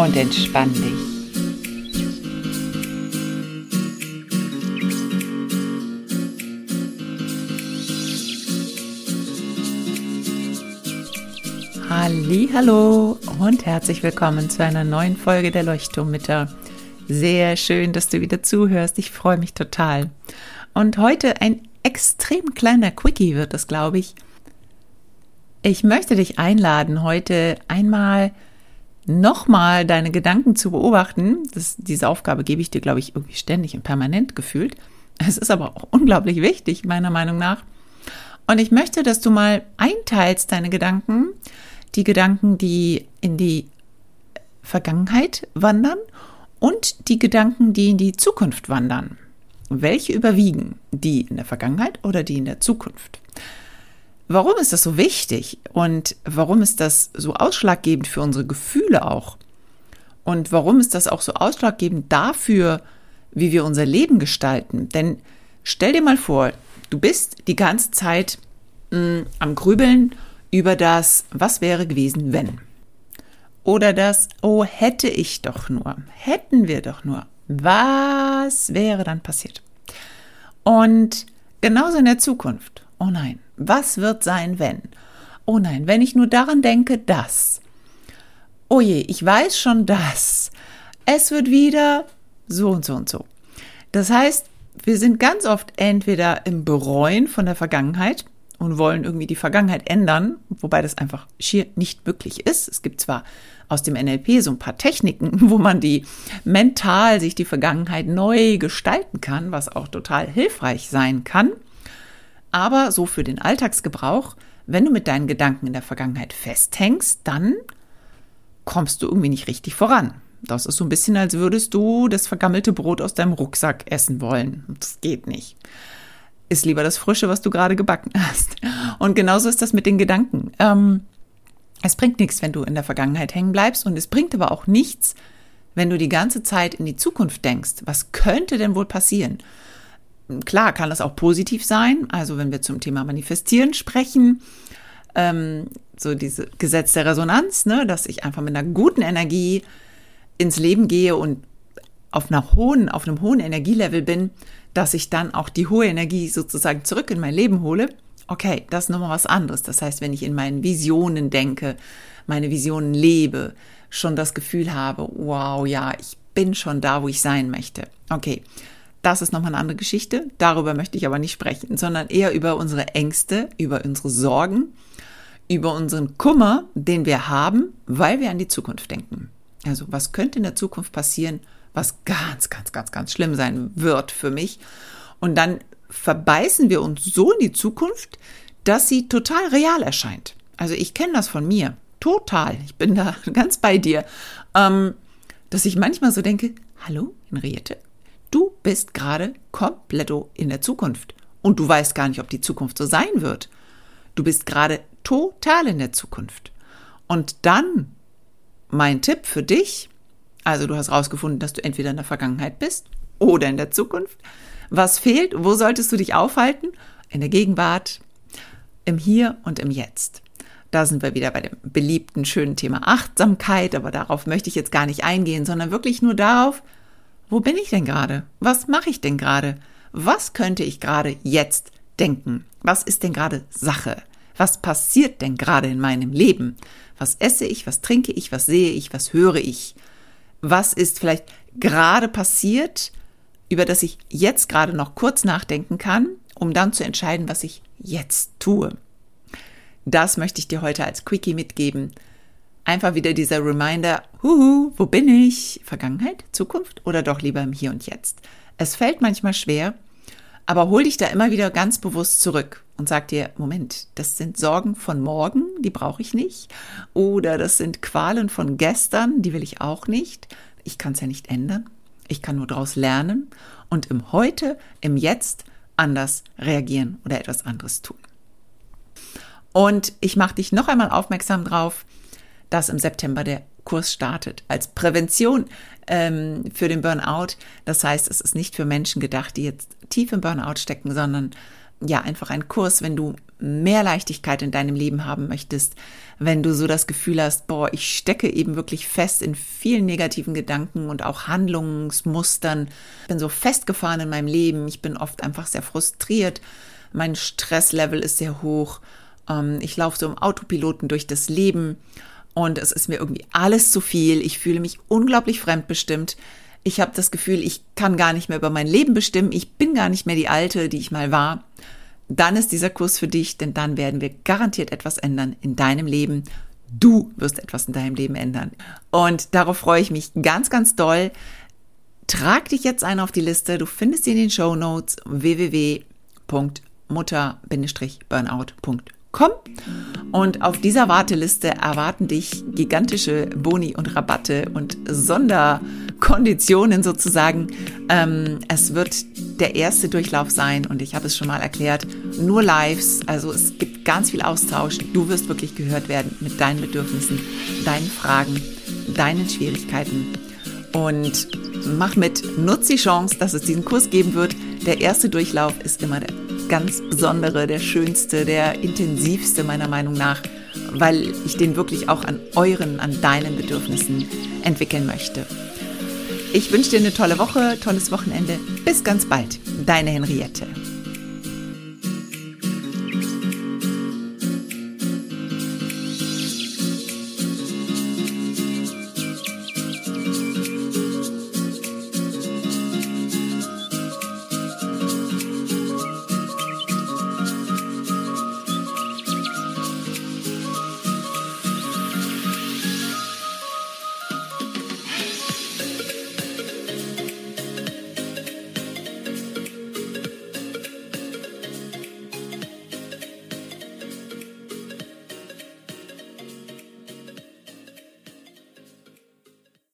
und entspann dich. Hallo und herzlich willkommen zu einer neuen Folge der Leuchtturmmitter. Sehr schön, dass du wieder zuhörst. Ich freue mich total. Und heute ein extrem kleiner Quickie wird es, glaube ich. Ich möchte dich einladen, heute einmal nochmal deine Gedanken zu beobachten. Das, diese Aufgabe gebe ich dir, glaube ich, irgendwie ständig und permanent gefühlt. Es ist aber auch unglaublich wichtig, meiner Meinung nach. Und ich möchte, dass du mal einteilst deine Gedanken, die Gedanken, die in die Vergangenheit wandern und die Gedanken, die in die Zukunft wandern. Welche überwiegen? Die in der Vergangenheit oder die in der Zukunft? Warum ist das so wichtig und warum ist das so ausschlaggebend für unsere Gefühle auch? Und warum ist das auch so ausschlaggebend dafür, wie wir unser Leben gestalten? Denn stell dir mal vor, du bist die ganze Zeit mh, hm, am Grübeln über das, was wäre gewesen, wenn. Oder das, oh, hätte ich doch nur, hätten wir doch nur, was wäre dann passiert? Und genauso in der Zukunft. Oh nein, was wird sein, wenn? Oh nein, wenn ich nur daran denke, dass. Oh je, ich weiß schon das. Es wird wieder so und so und so. Das heißt, wir sind ganz oft entweder im Bereuen von der Vergangenheit und wollen irgendwie die Vergangenheit ändern, wobei das einfach schier nicht möglich ist. Es gibt zwar aus dem NLP so ein paar Techniken, wo man die mental sich die Vergangenheit neu gestalten kann, was auch total hilfreich sein kann. Aber so für den Alltagsgebrauch, wenn du mit deinen Gedanken in der Vergangenheit festhängst, dann kommst du irgendwie nicht richtig voran. Das ist so ein bisschen, als würdest du das vergammelte Brot aus deinem Rucksack essen wollen. Das geht nicht. Ist lieber das Frische, was du gerade gebacken hast. Und genauso ist das mit den Gedanken. Ähm, es bringt nichts, wenn du in der Vergangenheit hängen bleibst und es bringt aber auch nichts, wenn du die ganze Zeit in die Zukunft denkst. Was könnte denn wohl passieren? Klar kann das auch positiv sein. Also wenn wir zum Thema Manifestieren sprechen, ähm, so diese Gesetz der Resonanz, ne, dass ich einfach mit einer guten Energie ins Leben gehe und auf einer hohen, auf einem hohen Energielevel bin, dass ich dann auch die hohe Energie sozusagen zurück in mein Leben hole. Okay, das ist nochmal was anderes. Das heißt, wenn ich in meinen Visionen denke, meine Visionen lebe, schon das Gefühl habe, wow, ja, ich bin schon da, wo ich sein möchte. Okay, das ist nochmal eine andere Geschichte. Darüber möchte ich aber nicht sprechen, sondern eher über unsere Ängste, über unsere Sorgen, über unseren Kummer, den wir haben, weil wir an die Zukunft denken. Also was könnte in der Zukunft passieren, was ganz, ganz, ganz, ganz schlimm sein wird für mich. Und dann verbeißen wir uns so in die Zukunft, dass sie total real erscheint. Also ich kenne das von mir. Total. Ich bin da ganz bei dir. Ähm, dass ich manchmal so denke, hallo, Henriette, Du bist gerade komplett in der Zukunft und du weißt gar nicht, ob die Zukunft so sein wird. Du bist gerade total in der Zukunft. Und dann mein Tipp für dich, also du hast rausgefunden, dass du entweder in der Vergangenheit bist oder in der Zukunft. Was fehlt? Wo solltest du dich aufhalten? In der Gegenwart, im Hier und im Jetzt. Da sind wir wieder bei dem beliebten, schönen Thema Achtsamkeit, aber darauf möchte ich jetzt gar nicht eingehen, sondern wirklich nur darauf, wo bin ich denn gerade? Was mache ich denn gerade? Was könnte ich gerade jetzt denken? Was ist denn gerade Sache? Was passiert denn gerade in meinem Leben? Was esse ich? Was trinke ich? Was sehe ich? Was höre ich? Was ist vielleicht gerade passiert, über das ich jetzt gerade noch kurz nachdenken kann, um dann zu entscheiden, was ich jetzt tue? Das möchte ich dir heute als Quickie mitgeben einfach wieder dieser Reminder, huhu, wo bin ich? Vergangenheit, Zukunft oder doch lieber im Hier und Jetzt? Es fällt manchmal schwer, aber hol dich da immer wieder ganz bewusst zurück und sagt dir, Moment, das sind Sorgen von morgen, die brauche ich nicht. Oder das sind Qualen von gestern, die will ich auch nicht. Ich kann es ja nicht ändern. Ich kann nur daraus lernen und im Heute, im Jetzt anders reagieren oder etwas anderes tun. Und ich mache dich noch einmal aufmerksam drauf, dass im September der Kurs startet. Als Prävention ähm, für den Burnout. Das heißt, es ist nicht für Menschen gedacht, die jetzt tief im Burnout stecken, sondern ja, einfach ein Kurs, wenn du mehr Leichtigkeit in deinem Leben haben möchtest, wenn du so das Gefühl hast, boah, ich stecke eben wirklich fest in vielen negativen Gedanken und auch Handlungsmustern, bin so festgefahren in meinem Leben, ich bin oft einfach sehr frustriert, mein Stresslevel ist sehr hoch, ähm, ich laufe so im Autopiloten durch das Leben und es ist mir irgendwie alles zu viel, ich fühle mich unglaublich fremdbestimmt, ich habe das Gefühl, ich kann gar nicht mehr über mein Leben bestimmen. Ich bin gar nicht mehr die Alte, die ich mal war. Dann ist dieser Kurs für dich, denn dann werden wir garantiert etwas ändern in deinem Leben. Du wirst etwas in deinem Leben ändern. Und darauf freue ich mich ganz, ganz doll. Trag dich jetzt ein auf die Liste. Du findest sie in den Show Notes www.mutter-burnout.com komm. Und auf dieser Warteliste erwarten dich gigantische Boni und Rabatte und Sonderkonditionen sozusagen. Ähm, es wird der erste Durchlauf sein und ich habe es schon mal erklärt, nur Lives, also es gibt ganz viel Austausch. Du wirst wirklich gehört werden mit deinen Bedürfnissen, deinen Fragen, deinen Schwierigkeiten. Und mach mit, nutze die Chance, dass es diesen Kurs geben wird. Der erste Durchlauf ist immer der ganz besondere, der schönste, der intensivste meiner Meinung nach, weil ich den wirklich auch an euren, an deinen Bedürfnissen entwickeln möchte. Ich wünsche dir eine tolle Woche, tolles Wochenende. Bis ganz bald. Deine Henriette.